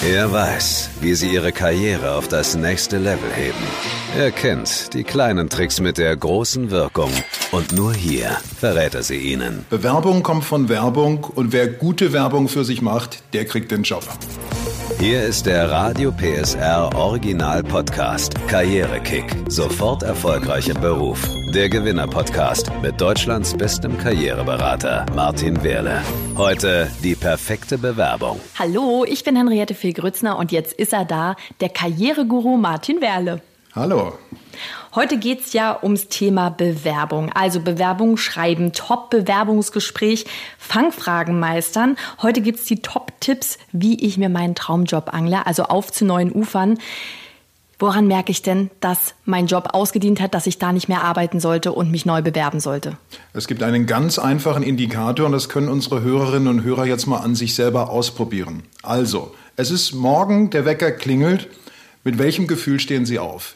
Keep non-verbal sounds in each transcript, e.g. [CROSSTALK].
Er weiß, wie sie ihre Karriere auf das nächste Level heben. Er kennt die kleinen Tricks mit der großen Wirkung. Und nur hier verrät er sie ihnen. Bewerbung kommt von Werbung und wer gute Werbung für sich macht, der kriegt den Job. Hier ist der Radio PSR Original Podcast Karrierekick. Sofort erfolgreich im Beruf. Der Gewinner Podcast mit Deutschlands bestem Karriereberater Martin Wehrle. Heute die perfekte Bewerbung. Hallo, ich bin Henriette Fee Grützner und jetzt ist er da, der Karriereguru Martin Wehrle. Hallo. Heute geht es ja ums Thema Bewerbung. Also Bewerbung schreiben, Top-Bewerbungsgespräch, Fangfragen meistern. Heute gibt es die Top-Tipps, wie ich mir meinen Traumjob angle, also auf zu neuen Ufern. Woran merke ich denn, dass mein Job ausgedient hat, dass ich da nicht mehr arbeiten sollte und mich neu bewerben sollte? Es gibt einen ganz einfachen Indikator und das können unsere Hörerinnen und Hörer jetzt mal an sich selber ausprobieren. Also, es ist morgen, der Wecker klingelt. Mit welchem Gefühl stehen Sie auf?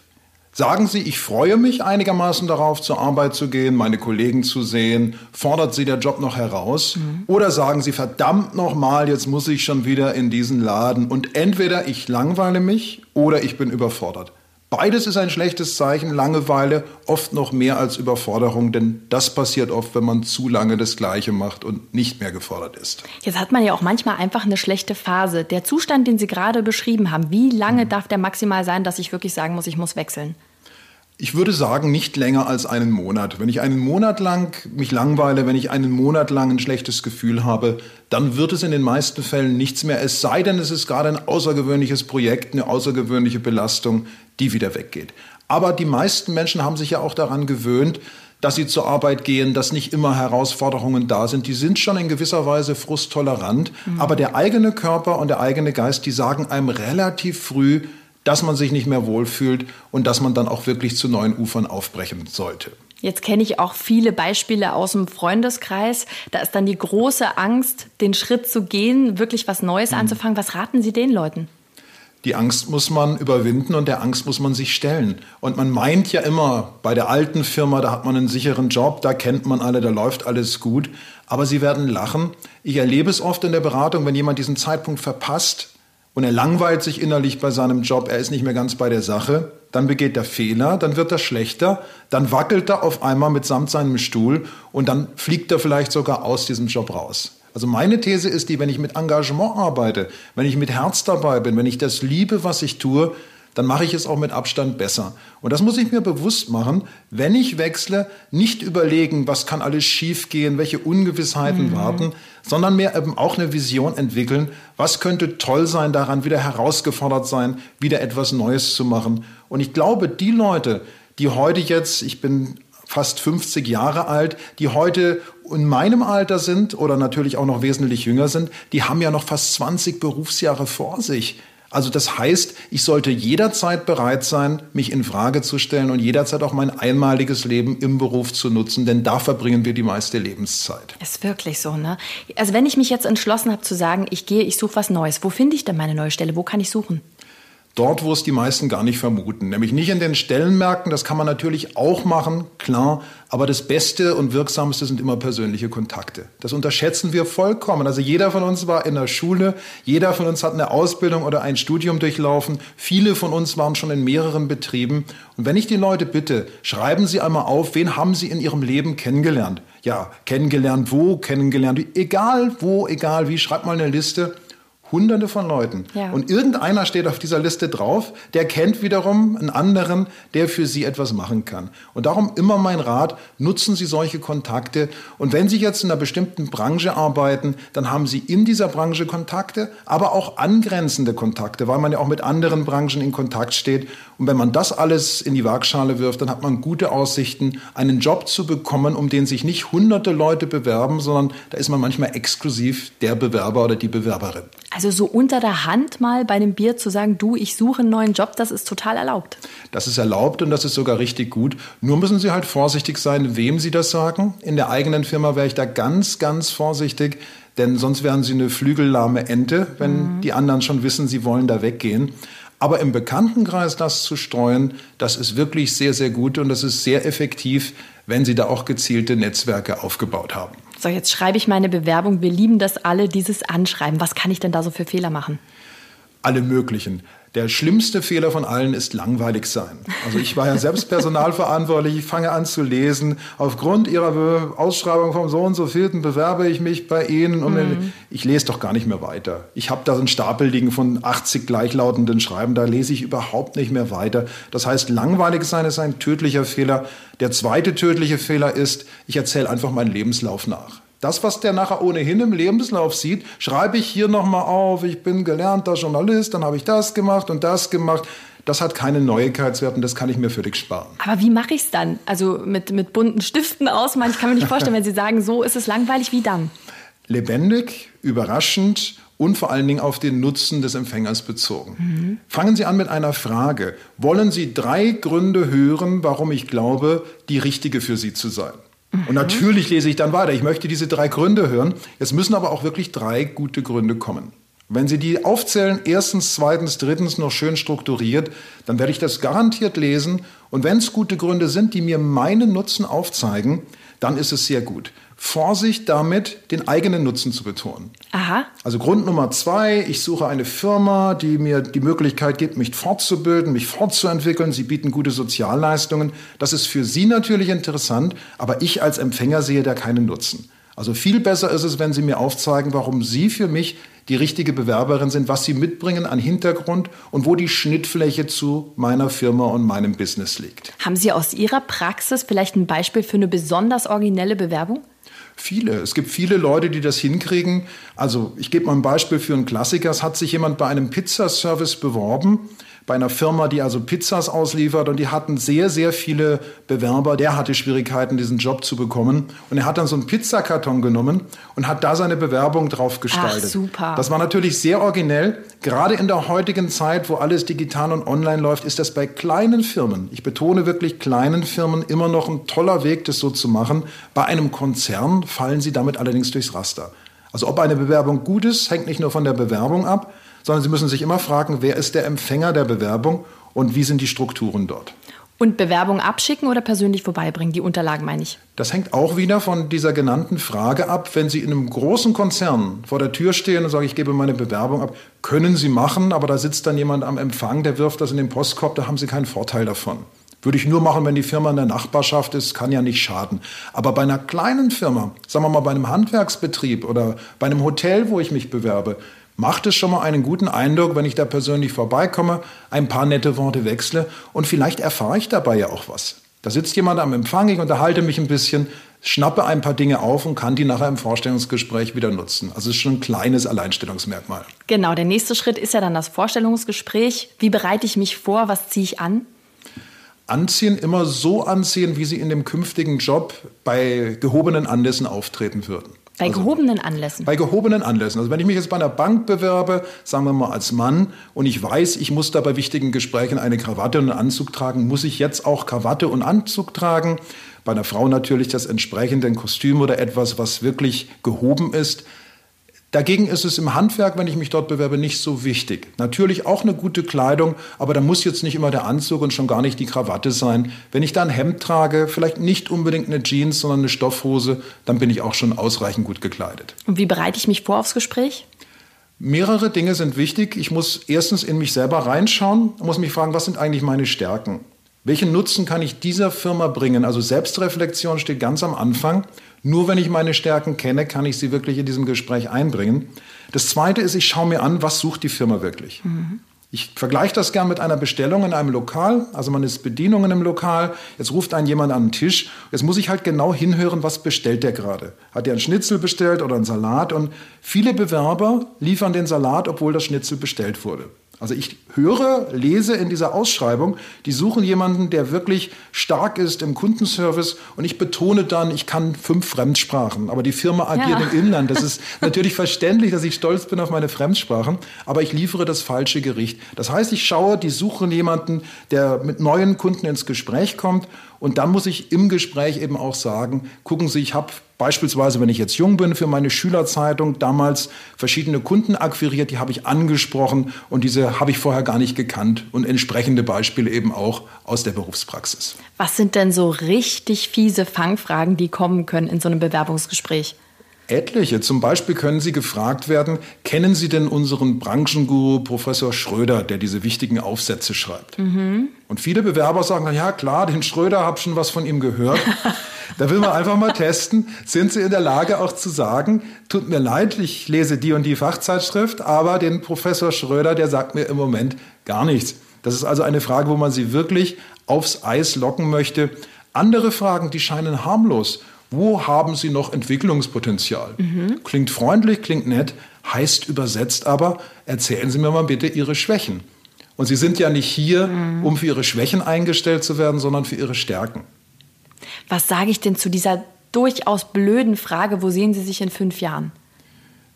Sagen Sie, ich freue mich einigermaßen darauf, zur Arbeit zu gehen, meine Kollegen zu sehen. Fordert Sie der Job noch heraus? Mhm. Oder sagen Sie, verdammt nochmal, jetzt muss ich schon wieder in diesen Laden und entweder ich langweile mich oder ich bin überfordert. Beides ist ein schlechtes Zeichen, Langeweile oft noch mehr als Überforderung, denn das passiert oft, wenn man zu lange das Gleiche macht und nicht mehr gefordert ist. Jetzt hat man ja auch manchmal einfach eine schlechte Phase. Der Zustand, den Sie gerade beschrieben haben, wie lange mhm. darf der maximal sein, dass ich wirklich sagen muss, ich muss wechseln? Ich würde sagen, nicht länger als einen Monat. Wenn ich einen Monat lang mich langweile, wenn ich einen Monat lang ein schlechtes Gefühl habe, dann wird es in den meisten Fällen nichts mehr. Es sei denn, es ist gerade ein außergewöhnliches Projekt, eine außergewöhnliche Belastung, die wieder weggeht. Aber die meisten Menschen haben sich ja auch daran gewöhnt, dass sie zur Arbeit gehen, dass nicht immer Herausforderungen da sind. Die sind schon in gewisser Weise frusttolerant. Mhm. Aber der eigene Körper und der eigene Geist, die sagen einem relativ früh, dass man sich nicht mehr wohlfühlt und dass man dann auch wirklich zu neuen Ufern aufbrechen sollte. Jetzt kenne ich auch viele Beispiele aus dem Freundeskreis. Da ist dann die große Angst, den Schritt zu gehen, wirklich was Neues mhm. anzufangen. Was raten Sie den Leuten? Die Angst muss man überwinden und der Angst muss man sich stellen. Und man meint ja immer, bei der alten Firma, da hat man einen sicheren Job, da kennt man alle, da läuft alles gut. Aber Sie werden lachen. Ich erlebe es oft in der Beratung, wenn jemand diesen Zeitpunkt verpasst, und er langweilt sich innerlich bei seinem Job, er ist nicht mehr ganz bei der Sache, dann begeht er Fehler, dann wird er schlechter, dann wackelt er auf einmal mitsamt seinem Stuhl und dann fliegt er vielleicht sogar aus diesem Job raus. Also meine These ist die, wenn ich mit Engagement arbeite, wenn ich mit Herz dabei bin, wenn ich das liebe, was ich tue, dann mache ich es auch mit Abstand besser. Und das muss ich mir bewusst machen, wenn ich wechsle, nicht überlegen, was kann alles schiefgehen, welche Ungewissheiten mhm. warten, sondern mir eben auch eine Vision entwickeln, was könnte toll sein daran, wieder herausgefordert sein, wieder etwas Neues zu machen. Und ich glaube, die Leute, die heute jetzt, ich bin fast 50 Jahre alt, die heute in meinem Alter sind oder natürlich auch noch wesentlich jünger sind, die haben ja noch fast 20 Berufsjahre vor sich. Also das heißt, ich sollte jederzeit bereit sein, mich in Frage zu stellen und jederzeit auch mein einmaliges Leben im Beruf zu nutzen, denn da verbringen wir die meiste Lebenszeit. Ist wirklich so, ne? Also wenn ich mich jetzt entschlossen habe zu sagen, ich gehe, ich suche was Neues, wo finde ich denn meine neue Stelle? Wo kann ich suchen? Dort, wo es die meisten gar nicht vermuten. Nämlich nicht in den Stellenmärkten, das kann man natürlich auch machen, klar, aber das Beste und Wirksamste sind immer persönliche Kontakte. Das unterschätzen wir vollkommen. Also jeder von uns war in der Schule, jeder von uns hat eine Ausbildung oder ein Studium durchlaufen, viele von uns waren schon in mehreren Betrieben. Und wenn ich die Leute bitte, schreiben Sie einmal auf, wen haben Sie in Ihrem Leben kennengelernt? Ja, kennengelernt wo, kennengelernt egal wo, egal wie, schreibt mal eine Liste Hunderte von Leuten. Ja. Und irgendeiner steht auf dieser Liste drauf, der kennt wiederum einen anderen, der für Sie etwas machen kann. Und darum immer mein Rat, nutzen Sie solche Kontakte. Und wenn Sie jetzt in einer bestimmten Branche arbeiten, dann haben Sie in dieser Branche Kontakte, aber auch angrenzende Kontakte, weil man ja auch mit anderen Branchen in Kontakt steht. Und wenn man das alles in die Waagschale wirft, dann hat man gute Aussichten, einen Job zu bekommen, um den sich nicht hunderte Leute bewerben, sondern da ist man manchmal exklusiv der Bewerber oder die Bewerberin. Also so unter der Hand mal bei einem Bier zu sagen, du, ich suche einen neuen Job, das ist total erlaubt. Das ist erlaubt und das ist sogar richtig gut. Nur müssen Sie halt vorsichtig sein, wem Sie das sagen. In der eigenen Firma wäre ich da ganz, ganz vorsichtig, denn sonst wären Sie eine flügellahme Ente, wenn mhm. die anderen schon wissen, Sie wollen da weggehen. Aber im Bekanntenkreis das zu streuen, das ist wirklich sehr, sehr gut und das ist sehr effektiv, wenn Sie da auch gezielte Netzwerke aufgebaut haben. So, jetzt schreibe ich meine Bewerbung. Wir lieben das alle, dieses Anschreiben. Was kann ich denn da so für Fehler machen? Alle möglichen. Der schlimmste Fehler von allen ist langweilig sein. Also ich war ja selbst personalverantwortlich, ich fange an zu lesen. Aufgrund Ihrer Ausschreibung vom so und so vierten bewerbe ich mich bei Ihnen und mhm. ich lese doch gar nicht mehr weiter. Ich habe da so einen Stapel liegen von 80 gleichlautenden Schreiben, da lese ich überhaupt nicht mehr weiter. Das heißt, langweilig sein ist ein tödlicher Fehler. Der zweite tödliche Fehler ist, ich erzähle einfach meinen Lebenslauf nach. Das, was der nachher ohnehin im Lebenslauf sieht, schreibe ich hier nochmal auf. Ich bin gelernter Journalist, dann habe ich das gemacht und das gemacht. Das hat keine Neuigkeitswerte und das kann ich mir völlig sparen. Aber wie mache ich es dann? Also mit, mit bunten Stiften ausmalen? Ich kann mir nicht vorstellen, wenn Sie sagen, so ist es langweilig, wie dann? Lebendig, überraschend und vor allen Dingen auf den Nutzen des Empfängers bezogen. Mhm. Fangen Sie an mit einer Frage. Wollen Sie drei Gründe hören, warum ich glaube, die richtige für Sie zu sein? Und natürlich lese ich dann weiter. Ich möchte diese drei Gründe hören. Es müssen aber auch wirklich drei gute Gründe kommen. Wenn Sie die aufzählen, erstens, zweitens, drittens noch schön strukturiert, dann werde ich das garantiert lesen. Und wenn es gute Gründe sind, die mir meinen Nutzen aufzeigen, dann ist es sehr gut. Vorsicht damit, den eigenen Nutzen zu betonen. Aha. Also Grund Nummer zwei, ich suche eine Firma, die mir die Möglichkeit gibt, mich fortzubilden, mich fortzuentwickeln. Sie bieten gute Sozialleistungen. Das ist für Sie natürlich interessant, aber ich als Empfänger sehe da keinen Nutzen. Also viel besser ist es, wenn Sie mir aufzeigen, warum Sie für mich die richtige Bewerberin sind, was Sie mitbringen an Hintergrund und wo die Schnittfläche zu meiner Firma und meinem Business liegt. Haben Sie aus Ihrer Praxis vielleicht ein Beispiel für eine besonders originelle Bewerbung? Viele. Es gibt viele Leute, die das hinkriegen. Also ich gebe mal ein Beispiel für einen Klassiker. Es hat sich jemand bei einem Pizzaservice beworben bei einer Firma, die also Pizzas ausliefert und die hatten sehr, sehr viele Bewerber. Der hatte Schwierigkeiten, diesen Job zu bekommen. Und er hat dann so einen Pizzakarton genommen und hat da seine Bewerbung drauf gestaltet. Ach, super. Das war natürlich sehr originell. Gerade in der heutigen Zeit, wo alles digital und online läuft, ist das bei kleinen Firmen, ich betone wirklich kleinen Firmen, immer noch ein toller Weg, das so zu machen. Bei einem Konzern fallen sie damit allerdings durchs Raster. Also ob eine Bewerbung gut ist, hängt nicht nur von der Bewerbung ab, sondern Sie müssen sich immer fragen, wer ist der Empfänger der Bewerbung und wie sind die Strukturen dort. Und Bewerbung abschicken oder persönlich vorbeibringen? Die Unterlagen meine ich. Das hängt auch wieder von dieser genannten Frage ab. Wenn Sie in einem großen Konzern vor der Tür stehen und sagen, ich gebe meine Bewerbung ab, können Sie machen, aber da sitzt dann jemand am Empfang, der wirft das in den Postkorb, da haben Sie keinen Vorteil davon. Würde ich nur machen, wenn die Firma in der Nachbarschaft ist, kann ja nicht schaden. Aber bei einer kleinen Firma, sagen wir mal bei einem Handwerksbetrieb oder bei einem Hotel, wo ich mich bewerbe, macht es schon mal einen guten Eindruck, wenn ich da persönlich vorbeikomme, ein paar nette Worte wechsle und vielleicht erfahre ich dabei ja auch was. Da sitzt jemand am Empfang, ich unterhalte mich ein bisschen, schnappe ein paar Dinge auf und kann die nachher im Vorstellungsgespräch wieder nutzen. Also es ist schon ein kleines Alleinstellungsmerkmal. Genau, der nächste Schritt ist ja dann das Vorstellungsgespräch. Wie bereite ich mich vor? Was ziehe ich an? Anziehen, immer so anziehen, wie Sie in dem künftigen Job bei gehobenen Anlässen auftreten würden. Bei also, gehobenen Anlässen? Bei gehobenen Anlässen. Also wenn ich mich jetzt bei einer Bank bewerbe, sagen wir mal als Mann, und ich weiß, ich muss da bei wichtigen Gesprächen eine Krawatte und einen Anzug tragen, muss ich jetzt auch Krawatte und Anzug tragen? Bei einer Frau natürlich das entsprechende Kostüm oder etwas, was wirklich gehoben ist. Dagegen ist es im Handwerk, wenn ich mich dort bewerbe, nicht so wichtig. Natürlich auch eine gute Kleidung, aber da muss jetzt nicht immer der Anzug und schon gar nicht die Krawatte sein. Wenn ich da ein Hemd trage, vielleicht nicht unbedingt eine Jeans, sondern eine Stoffhose, dann bin ich auch schon ausreichend gut gekleidet. Und wie bereite ich mich vor aufs Gespräch? Mehrere Dinge sind wichtig. Ich muss erstens in mich selber reinschauen, muss mich fragen, was sind eigentlich meine Stärken? Welchen Nutzen kann ich dieser Firma bringen? Also Selbstreflexion steht ganz am Anfang. Nur wenn ich meine Stärken kenne, kann ich sie wirklich in diesem Gespräch einbringen. Das Zweite ist, ich schaue mir an, was sucht die Firma wirklich. Mhm. Ich vergleiche das gern mit einer Bestellung in einem Lokal. Also man ist Bedienungen im Lokal. Jetzt ruft einen jemand an den Tisch. Jetzt muss ich halt genau hinhören, was bestellt der gerade. Hat er einen Schnitzel bestellt oder einen Salat? Und viele Bewerber liefern den Salat, obwohl das Schnitzel bestellt wurde. Also ich höre, lese in dieser Ausschreibung, die suchen jemanden, der wirklich stark ist im Kundenservice und ich betone dann, ich kann fünf Fremdsprachen, aber die Firma agiert ja. im Inland. Das ist [LAUGHS] natürlich verständlich, dass ich stolz bin auf meine Fremdsprachen, aber ich liefere das falsche Gericht. Das heißt, ich schaue, die suchen jemanden, der mit neuen Kunden ins Gespräch kommt und dann muss ich im Gespräch eben auch sagen, gucken Sie, ich habe beispielsweise, wenn ich jetzt jung bin, für meine Schülerzeitung damals verschiedene Kunden akquiriert, die habe ich angesprochen und diese habe ich vorher gar nicht gekannt und entsprechende Beispiele eben auch aus der Berufspraxis. Was sind denn so richtig fiese Fangfragen, die kommen können in so einem Bewerbungsgespräch? Etliche. Zum Beispiel können Sie gefragt werden, kennen Sie denn unseren Branchenguru Professor Schröder, der diese wichtigen Aufsätze schreibt? Mhm. Und viele Bewerber sagen ja klar, den Schröder, habe schon was von ihm gehört. [LAUGHS] da will man einfach mal testen, sind Sie in der Lage auch zu sagen, tut mir leid, ich lese die und die Fachzeitschrift, aber den Professor Schröder, der sagt mir im Moment gar nichts. Das ist also eine Frage, wo man Sie wirklich aufs Eis locken möchte. Andere Fragen, die scheinen harmlos. Wo haben Sie noch Entwicklungspotenzial? Mhm. Klingt freundlich, klingt nett, heißt übersetzt aber, erzählen Sie mir mal bitte Ihre Schwächen. Und Sie sind ja nicht hier, mhm. um für Ihre Schwächen eingestellt zu werden, sondern für Ihre Stärken. Was sage ich denn zu dieser durchaus blöden Frage, wo sehen Sie sich in fünf Jahren?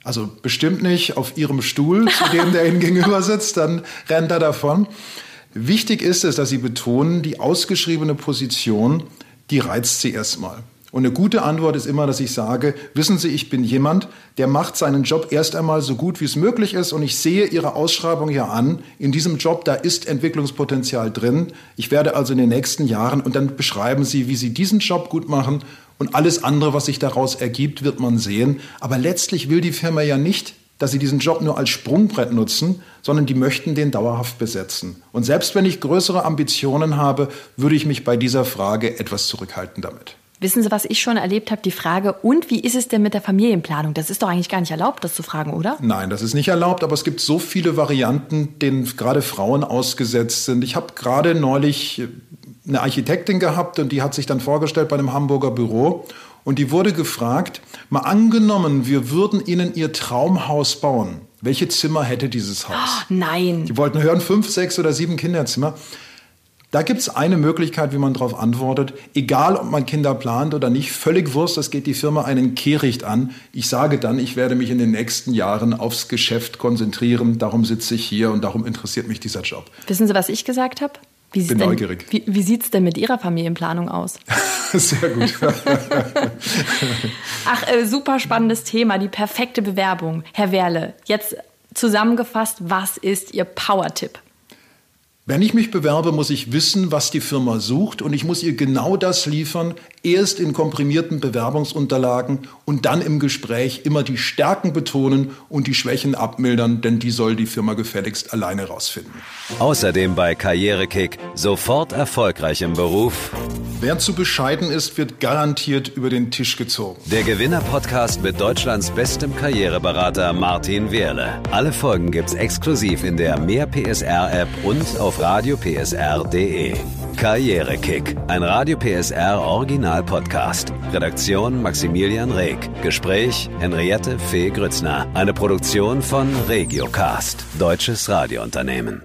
Also bestimmt nicht auf Ihrem Stuhl, zu dem der Ihnen gegenüber sitzt, dann rennt er davon. Wichtig ist es, dass Sie betonen, die ausgeschriebene Position, die reizt Sie erstmal. Und eine gute Antwort ist immer, dass ich sage, wissen Sie, ich bin jemand, der macht seinen Job erst einmal so gut, wie es möglich ist. Und ich sehe Ihre Ausschreibung ja an. In diesem Job, da ist Entwicklungspotenzial drin. Ich werde also in den nächsten Jahren, und dann beschreiben Sie, wie Sie diesen Job gut machen. Und alles andere, was sich daraus ergibt, wird man sehen. Aber letztlich will die Firma ja nicht, dass sie diesen Job nur als Sprungbrett nutzen, sondern die möchten den dauerhaft besetzen. Und selbst wenn ich größere Ambitionen habe, würde ich mich bei dieser Frage etwas zurückhalten damit. Wissen Sie, was ich schon erlebt habe? Die Frage, und wie ist es denn mit der Familienplanung? Das ist doch eigentlich gar nicht erlaubt, das zu fragen, oder? Nein, das ist nicht erlaubt, aber es gibt so viele Varianten, denen gerade Frauen ausgesetzt sind. Ich habe gerade neulich eine Architektin gehabt und die hat sich dann vorgestellt bei einem Hamburger Büro und die wurde gefragt, mal angenommen, wir würden Ihnen Ihr Traumhaus bauen. Welche Zimmer hätte dieses Haus? Oh, nein. Die wollten hören, fünf, sechs oder sieben Kinderzimmer. Da gibt es eine Möglichkeit, wie man darauf antwortet. Egal, ob man Kinder plant oder nicht, völlig Wurst, das geht die Firma einen Kehricht an. Ich sage dann, ich werde mich in den nächsten Jahren aufs Geschäft konzentrieren. Darum sitze ich hier und darum interessiert mich dieser Job. Wissen Sie, was ich gesagt habe? Wie Bin denn, neugierig. Wie, wie sieht es denn mit Ihrer Familienplanung aus? [LAUGHS] [LAUGHS] Sehr gut. Ach, äh, super spannendes Thema, die perfekte Bewerbung. Herr Werle, jetzt zusammengefasst, was ist Ihr Power-Tipp? Wenn ich mich bewerbe, muss ich wissen, was die Firma sucht und ich muss ihr genau das liefern, erst in komprimierten Bewerbungsunterlagen und dann im Gespräch immer die Stärken betonen und die Schwächen abmildern, denn die soll die Firma gefälligst alleine rausfinden. Außerdem bei Karrierekick sofort erfolgreich im Beruf. Wer zu bescheiden ist, wird garantiert über den Tisch gezogen. Der Gewinner-Podcast mit Deutschlands bestem Karriereberater Martin Wehrle. Alle Folgen gibt's exklusiv in der Mehr PSR-App und auf radiopsr.de. Karrierekick, ein Radio PSR Original Podcast. Redaktion Maximilian Reg. Gespräch Henriette Fee Grützner. Eine Produktion von Regiocast, deutsches Radiounternehmen.